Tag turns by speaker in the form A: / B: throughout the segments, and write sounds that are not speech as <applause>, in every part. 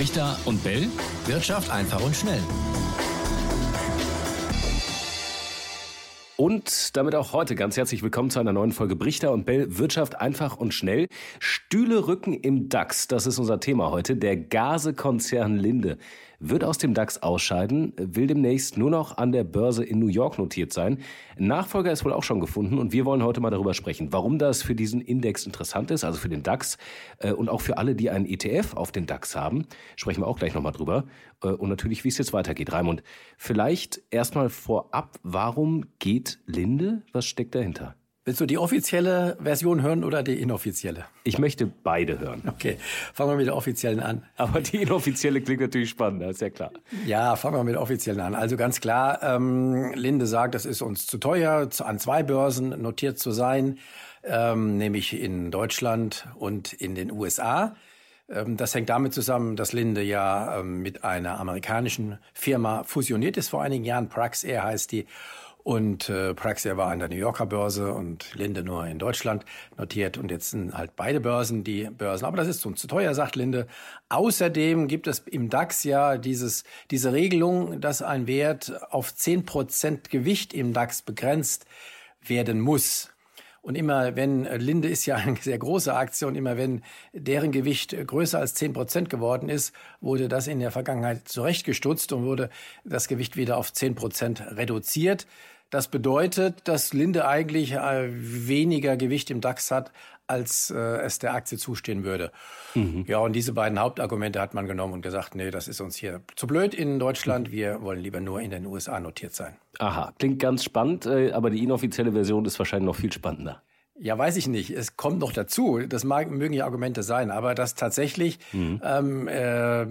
A: Brichter und Bell. Wirtschaft einfach und schnell.
B: Und damit auch heute ganz herzlich willkommen zu einer neuen Folge Brichter und Bell Wirtschaft einfach und schnell. Stühle rücken im DAX, das ist unser Thema heute. Der Gasekonzern Linde wird aus dem DAX ausscheiden, will demnächst nur noch an der Börse in New York notiert sein. Nachfolger ist wohl auch schon gefunden und wir wollen heute mal darüber sprechen, warum das für diesen Index interessant ist, also für den DAX äh, und auch für alle, die einen ETF auf den DAX haben. Sprechen wir auch gleich nochmal drüber. Äh, und natürlich, wie es jetzt weitergeht. Raimund, vielleicht erstmal vorab, warum geht Linde? Was steckt dahinter?
C: Willst du die offizielle Version hören oder die inoffizielle?
B: Ich möchte beide hören.
C: Okay, fangen wir mit der offiziellen an.
B: Aber die inoffizielle klingt natürlich spannender, ist ja klar.
C: Ja, fangen wir mit der offiziellen an. Also ganz klar, ähm, Linde sagt, es ist uns zu teuer, an zwei Börsen notiert zu sein, ähm, nämlich in Deutschland und in den USA. Ähm, das hängt damit zusammen, dass Linde ja ähm, mit einer amerikanischen Firma fusioniert ist vor einigen Jahren. Praxair heißt die. Und äh, Praxair war an der New Yorker Börse und Linde nur in Deutschland notiert. Und jetzt sind halt beide Börsen die Börsen. Aber das ist uns zu teuer, sagt Linde. Außerdem gibt es im DAX ja dieses, diese Regelung, dass ein Wert auf zehn Prozent Gewicht im DAX begrenzt werden muss. Und immer wenn, Linde ist ja <laughs> eine sehr große Aktion, immer wenn deren Gewicht größer als zehn Prozent geworden ist, wurde das in der Vergangenheit zurechtgestutzt und wurde das Gewicht wieder auf zehn Prozent reduziert. Das bedeutet, dass Linde eigentlich äh, weniger Gewicht im DAX hat, als äh, es der Aktie zustehen würde. Mhm. Ja, und diese beiden Hauptargumente hat man genommen und gesagt, nee, das ist uns hier zu blöd in Deutschland. Wir wollen lieber nur in den USA notiert sein.
B: Aha, klingt ganz spannend, äh, aber die inoffizielle Version ist wahrscheinlich noch viel spannender.
C: Ja, weiß ich nicht. Es kommt noch dazu. Das mag, mögen ja Argumente sein, aber dass tatsächlich mhm. ähm, äh,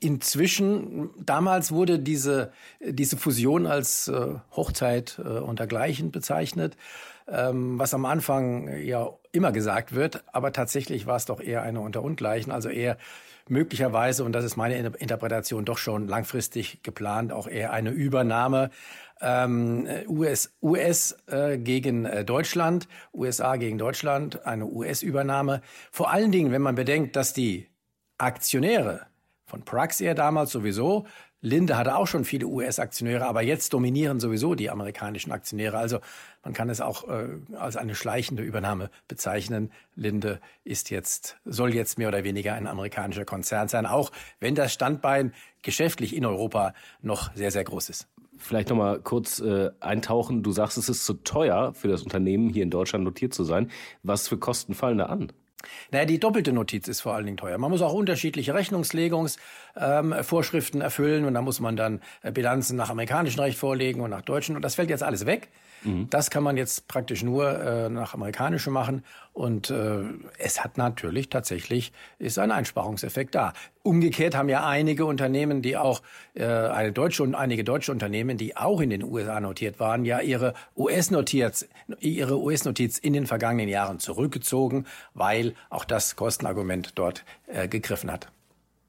C: inzwischen, damals wurde diese, diese Fusion als äh, Hochzeit äh, und dergleichen bezeichnet, ähm, was am Anfang ja immer gesagt wird, aber tatsächlich war es doch eher eine unter Ungleichen, also eher möglicherweise, und das ist meine Interpretation, doch schon langfristig geplant, auch eher eine Übernahme ähm, US, US äh, gegen äh, Deutschland, USA gegen Deutschland, eine US-Übernahme. Vor allen Dingen, wenn man bedenkt, dass die Aktionäre von Praxair damals sowieso. Linde hatte auch schon viele US-Aktionäre, aber jetzt dominieren sowieso die amerikanischen Aktionäre. Also man kann es auch äh, als eine schleichende Übernahme bezeichnen. Linde ist jetzt, soll jetzt mehr oder weniger ein amerikanischer Konzern sein, auch wenn das Standbein geschäftlich in Europa noch sehr, sehr groß ist.
B: Vielleicht nochmal kurz äh, eintauchen. Du sagst, es ist zu teuer für das Unternehmen, hier in Deutschland notiert zu sein. Was für Kosten fallen da an?
C: Naja, die doppelte Notiz ist vor allen Dingen teuer. Man muss auch unterschiedliche Rechnungslegungsvorschriften ähm, erfüllen und da muss man dann äh, Bilanzen nach amerikanischem Recht vorlegen und nach deutschen und das fällt jetzt alles weg. Mhm. Das kann man jetzt praktisch nur äh, nach amerikanischem machen. Und äh, es hat natürlich tatsächlich, ist ein Einsparungseffekt da. Umgekehrt haben ja einige Unternehmen, die auch, äh, eine deutsche und einige deutsche Unternehmen, die auch in den USA notiert waren, ja ihre US-Notiz, ihre US-Notiz in den vergangenen Jahren zurückgezogen, weil auch das Kostenargument dort äh, gegriffen hat.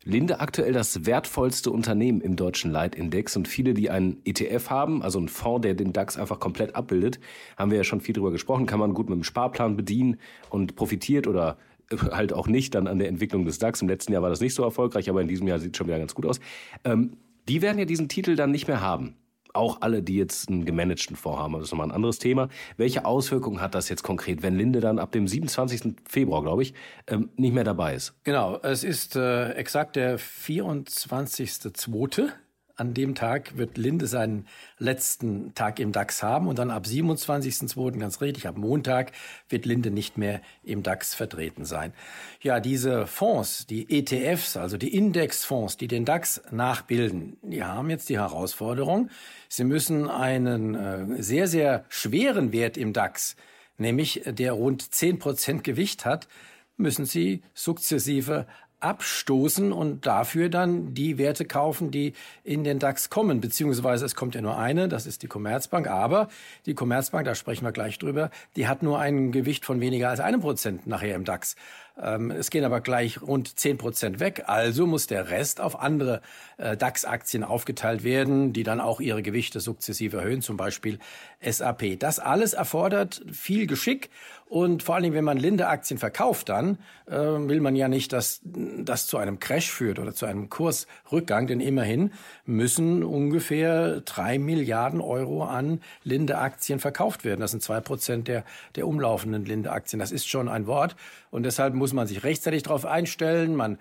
B: Linde aktuell das wertvollste Unternehmen im deutschen Leitindex und viele, die einen ETF haben, also einen Fonds, der den DAX einfach komplett abbildet, haben wir ja schon viel drüber gesprochen, kann man gut mit dem Sparplan bedienen und profitiert oder <laughs> halt auch nicht dann an der Entwicklung des DAX. Im letzten Jahr war das nicht so erfolgreich, aber in diesem Jahr sieht es schon wieder ganz gut aus. Ähm, die werden ja diesen Titel dann nicht mehr haben auch alle, die jetzt einen gemanagten Fonds haben. Das ist nochmal ein anderes Thema. Welche Auswirkungen hat das jetzt konkret, wenn Linde dann ab dem 27. Februar, glaube ich, ähm, nicht mehr dabei ist?
C: Genau, es ist äh, exakt der 24.2. An dem Tag wird Linde seinen letzten Tag im DAX haben und dann ab 27.02. ganz richtig, ab Montag wird Linde nicht mehr im DAX vertreten sein. Ja, diese Fonds, die ETFs, also die Indexfonds, die den DAX nachbilden, die haben jetzt die Herausforderung, sie müssen einen äh, sehr, sehr schweren Wert im DAX, nämlich der rund 10 Prozent Gewicht hat, müssen sie sukzessive abstoßen und dafür dann die Werte kaufen, die in den DAX kommen. Beziehungsweise es kommt ja nur eine, das ist die Commerzbank. Aber die Commerzbank, da sprechen wir gleich drüber, die hat nur ein Gewicht von weniger als einem Prozent nachher im DAX. Ähm, es gehen aber gleich rund 10 Prozent weg. Also muss der Rest auf andere äh, DAX-Aktien aufgeteilt werden, die dann auch ihre Gewichte sukzessive erhöhen, zum Beispiel SAP. Das alles erfordert viel Geschick und vor allen Dingen, wenn man Linde-Aktien verkauft, dann äh, will man ja nicht, dass das zu einem Crash führt oder zu einem Kursrückgang, denn immerhin müssen ungefähr drei Milliarden Euro an Linde-Aktien verkauft werden. Das sind zwei Prozent der, der umlaufenden Linde-Aktien. Das ist schon ein Wort. Und deshalb muss man sich rechtzeitig darauf einstellen. Man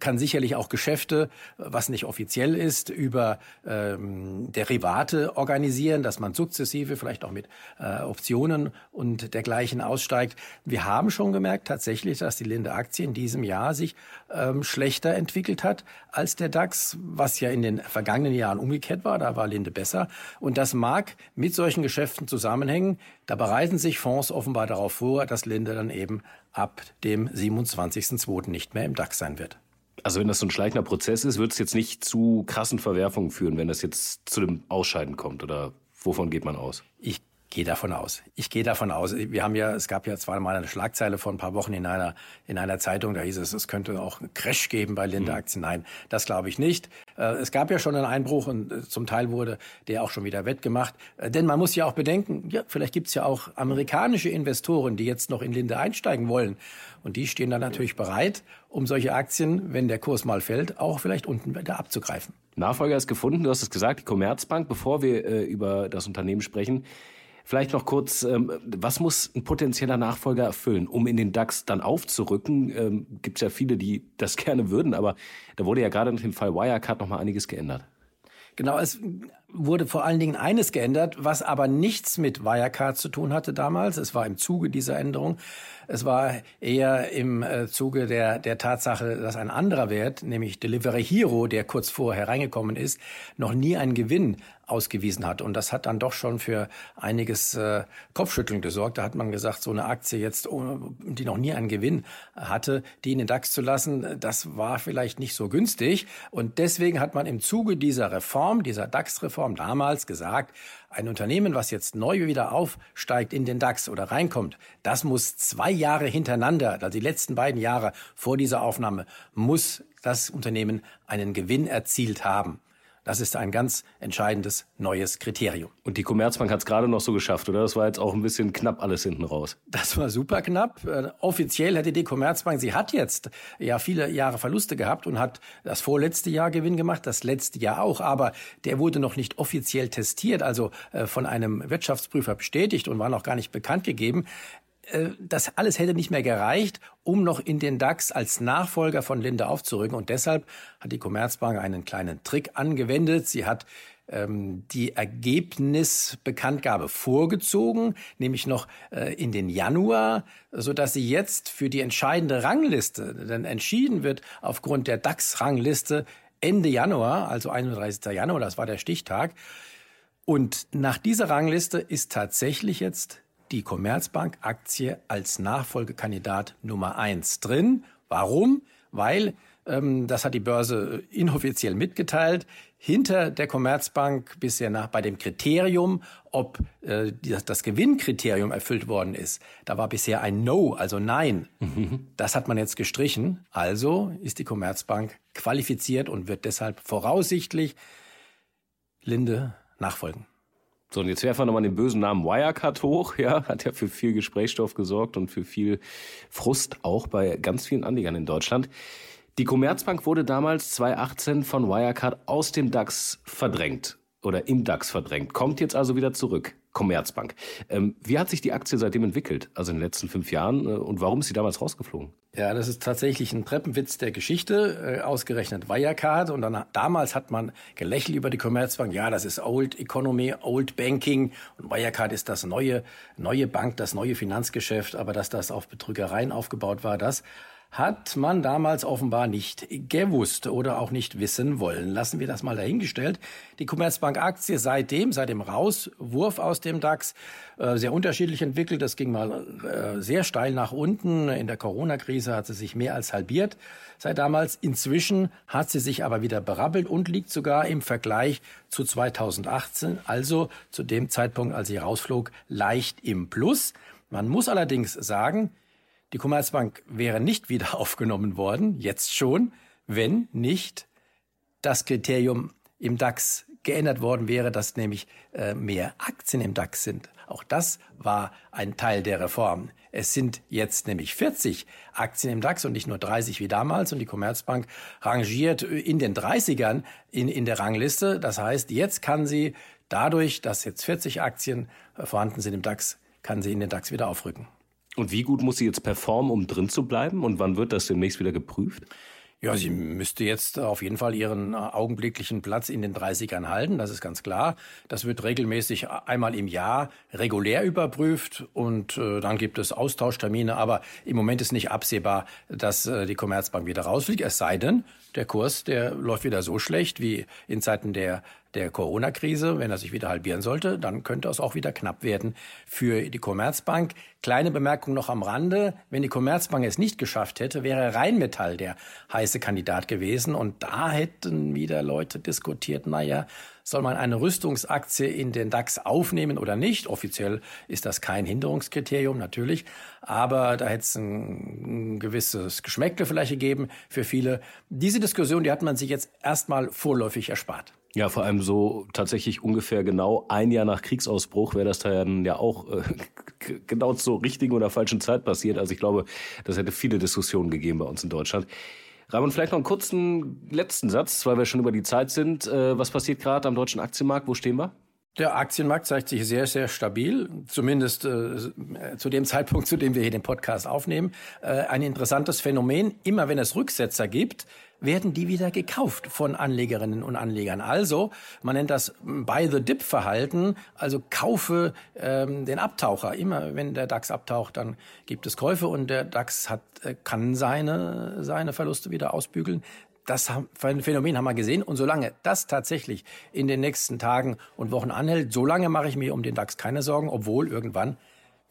C: kann sicherlich auch Geschäfte, was nicht offiziell ist, über ähm, Derivate organisieren, dass man sukzessive vielleicht auch mit äh, Optionen und dergleichen aussteigt. Wir haben schon gemerkt tatsächlich, dass die Linde Aktie in diesem Jahr sich ähm, schlechter entwickelt hat als der DAX, was ja in den vergangenen Jahren umgekehrt war. Da war Linde besser. Und das mag mit solchen Geschäften zusammenhängen. Da bereiten sich Fonds offenbar darauf vor, dass Linde dann eben ab dem 27.02. nicht mehr im DAX sein wird.
B: Also wenn das so ein schleichender Prozess ist, wird es jetzt nicht zu krassen Verwerfungen führen, wenn das jetzt zu dem Ausscheiden kommt oder wovon geht man aus?
C: Ich gehe davon aus. Ich gehe davon aus. Wir haben ja, es gab ja zwar mal eine Schlagzeile vor ein paar Wochen in einer, in einer Zeitung, da hieß es, es könnte auch einen Crash geben bei Linde-Aktien. Mhm. Nein, das glaube ich nicht. Äh, es gab ja schon einen Einbruch und äh, zum Teil wurde der auch schon wieder wettgemacht. Äh, denn man muss ja auch bedenken, ja, vielleicht gibt es ja auch amerikanische Investoren, die jetzt noch in Linde einsteigen wollen. Und die stehen dann natürlich bereit, um solche Aktien, wenn der Kurs mal fällt, auch vielleicht unten wieder abzugreifen.
B: Nachfolger ist gefunden, du hast es gesagt, die Commerzbank. Bevor wir äh, über das Unternehmen sprechen, Vielleicht noch kurz, ähm, was muss ein potenzieller Nachfolger erfüllen, um in den DAX dann aufzurücken? Ähm, Gibt es ja viele, die <laughs> das gerne würden, aber da wurde ja gerade nach dem Fall Wirecard noch mal einiges geändert.
C: Genau, es wurde vor allen Dingen eines geändert, was aber nichts mit Wirecard zu tun hatte damals. Es war im Zuge dieser Änderung. Es war eher im äh, Zuge der, der Tatsache, dass ein anderer Wert, nämlich Delivery Hero, der kurz vorher reingekommen ist, noch nie einen Gewinn ausgewiesen hat. Und das hat dann doch schon für einiges äh, Kopfschütteln gesorgt. Da hat man gesagt, so eine Aktie jetzt, oh, die noch nie einen Gewinn hatte, die in den DAX zu lassen, das war vielleicht nicht so günstig. Und deswegen hat man im Zuge dieser Reform, dieser DAX-Reform damals gesagt, ein Unternehmen, was jetzt neu wieder aufsteigt in den DAX oder reinkommt, das muss zwei Jahre hintereinander, also die letzten beiden Jahre vor dieser Aufnahme, muss das Unternehmen einen Gewinn erzielt haben. Das ist ein ganz entscheidendes neues Kriterium.
B: Und die Commerzbank hat es gerade noch so geschafft, oder? Das war jetzt auch ein bisschen knapp alles hinten raus.
C: Das war super knapp. Äh, offiziell hätte die Commerzbank, sie hat jetzt ja viele Jahre Verluste gehabt und hat das vorletzte Jahr Gewinn gemacht, das letzte Jahr auch. Aber der wurde noch nicht offiziell testiert, also äh, von einem Wirtschaftsprüfer bestätigt und war noch gar nicht bekannt gegeben. Äh, das alles hätte nicht mehr gereicht, um noch in den DAX als Nachfolger von Linde aufzurücken. Und deshalb hat die Commerzbank einen kleinen Trick angewendet. Sie hat ähm, die Ergebnisbekanntgabe vorgezogen, nämlich noch äh, in den Januar, so dass sie jetzt für die entscheidende Rangliste, denn entschieden wird aufgrund der DAX-Rangliste Ende Januar, also 31. Januar, das war der Stichtag. Und nach dieser Rangliste ist tatsächlich jetzt die Commerzbank-Aktie als Nachfolgekandidat Nummer eins drin. Warum? Weil, ähm, das hat die Börse inoffiziell mitgeteilt, hinter der Commerzbank bisher nach bei dem Kriterium, ob äh, das, das Gewinnkriterium erfüllt worden ist, da war bisher ein No, also Nein. Mhm. Das hat man jetzt gestrichen. Also ist die Commerzbank qualifiziert und wird deshalb voraussichtlich Linde nachfolgen.
B: So, und jetzt werfen wir nochmal den bösen Namen Wirecard hoch. <laughs> Ja, hat ja für viel Gesprächsstoff gesorgt und für viel Frust auch bei ganz vielen Anlegern in Deutschland. Die Commerzbank wurde damals 2018 von Wirecard aus dem DAX verdrängt oder im DAX verdrängt, kommt jetzt also wieder zurück. Commerzbank. Ähm, wie hat sich die Aktie seitdem entwickelt, also in den letzten fünf Jahren, äh, und warum ist sie damals rausgeflogen?
C: Ja, das ist tatsächlich ein Treppenwitz der Geschichte, äh, ausgerechnet Wirecard. Und dann, damals hat man gelächelt über die Commerzbank. Ja, das ist Old Economy, Old Banking. Und Wirecard ist das neue, neue Bank, das neue Finanzgeschäft. Aber dass das auf Betrügereien aufgebaut war, das hat man damals offenbar nicht gewusst oder auch nicht wissen wollen. Lassen wir das mal dahingestellt. Die Commerzbank-Aktie seitdem, seit dem Rauswurf aus dem DAX, äh, sehr unterschiedlich entwickelt. Das ging mal äh, sehr steil nach unten. In der Corona-Krise hat sie sich mehr als halbiert seit damals. Inzwischen hat sie sich aber wieder berappelt und liegt sogar im Vergleich zu 2018, also zu dem Zeitpunkt, als sie rausflog, leicht im Plus. Man muss allerdings sagen, die Commerzbank wäre nicht wieder <laughs> aufgenommen worden, jetzt schon, wenn nicht das Kriterium im DAX geändert worden wäre, dass nämlich äh, mehr Aktien im DAX sind. Auch das war ein Teil der Reform. Es sind jetzt nämlich 40 Aktien im DAX und nicht nur 30 wie damals. Und die Commerzbank rangiert in den 30ern in, in der Rangliste. Das heißt, jetzt kann sie dadurch, dass jetzt 40 Aktien vorhanden sind im DAX, kann sie in den DAX wieder aufrücken.
B: Und wie gut muss sie jetzt performen, um drin zu bleiben? Und wann wird das demnächst wieder geprüft?
C: Ja, sie müsste jetzt auf jeden Fall ihren äh, augenblicklichen Platz in den 30ern halten, das ist ganz klar. Das wird regelmäßig einmal im Jahr regulär überprüft und äh, dann gibt es Austauschtermine, aber im Moment ist nicht absehbar, dass äh, die Commerzbank wieder rausfliegt, es sei denn, der Kurs, der läuft wieder so schlecht wie in Zeiten der der Corona-Krise, wenn er sich wieder halbieren sollte, dann könnte es auch wieder knapp werden für die Commerzbank. Kleine Bemerkung noch am Rande. Wenn die Commerzbank es nicht geschafft hätte, wäre Rheinmetall der heiße Kandidat gewesen. Und da hätten wieder Leute diskutiert, naja, soll man eine Rüstungsaktie in den DAX aufnehmen oder nicht? Offiziell ist das kein Hinderungskriterium, natürlich. Aber da hätte es ein, ein gewisses Geschmäckle vielleicht gegeben für viele. Diese Diskussion, die hat man sich jetzt erstmal vorläufig erspart.
B: Ja, vor allem so tatsächlich ungefähr genau ein Jahr nach Kriegsausbruch wäre das dann ja auch äh, genau zur richtigen oder falschen Zeit passiert. Also ich glaube, das hätte viele Diskussionen gegeben bei uns in Deutschland. Raimund, vielleicht noch einen kurzen letzten Satz, weil wir schon über die Zeit sind. Äh, was passiert gerade am deutschen Aktienmarkt? Wo stehen wir?
C: Der Aktienmarkt zeigt sich sehr, sehr stabil, zumindest äh, zu dem Zeitpunkt, zu dem wir hier den Podcast aufnehmen. Äh, ein interessantes Phänomen, immer wenn es Rücksetzer gibt, werden die wieder gekauft von Anlegerinnen und Anlegern. Also, man nennt das Buy-the-Dip-Verhalten, also kaufe ähm, den Abtaucher. Immer wenn der DAX abtaucht, dann gibt es Käufe und der DAX hat, äh, kann seine, seine Verluste wieder ausbügeln. Das Phänomen haben wir gesehen. Und solange das tatsächlich in den nächsten Tagen und Wochen anhält, solange mache ich mir um den DAX keine Sorgen, obwohl irgendwann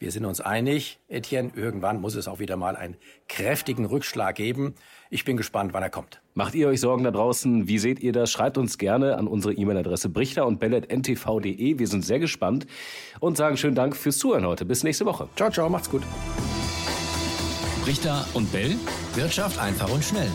C: wir sind uns einig, Etienne, irgendwann muss es auch wieder mal einen kräftigen Rückschlag geben. Ich bin gespannt, wann er kommt.
B: Macht ihr euch Sorgen da draußen? Wie seht ihr das? Schreibt uns gerne an unsere E-Mail-Adresse brichter und bellet.ntv.de. Wir sind sehr gespannt und sagen schönen Dank fürs Zuhören heute. Bis nächste Woche.
C: Ciao, ciao, macht's gut.
A: Brichter und Bell. Wirtschaft einfach und schnell.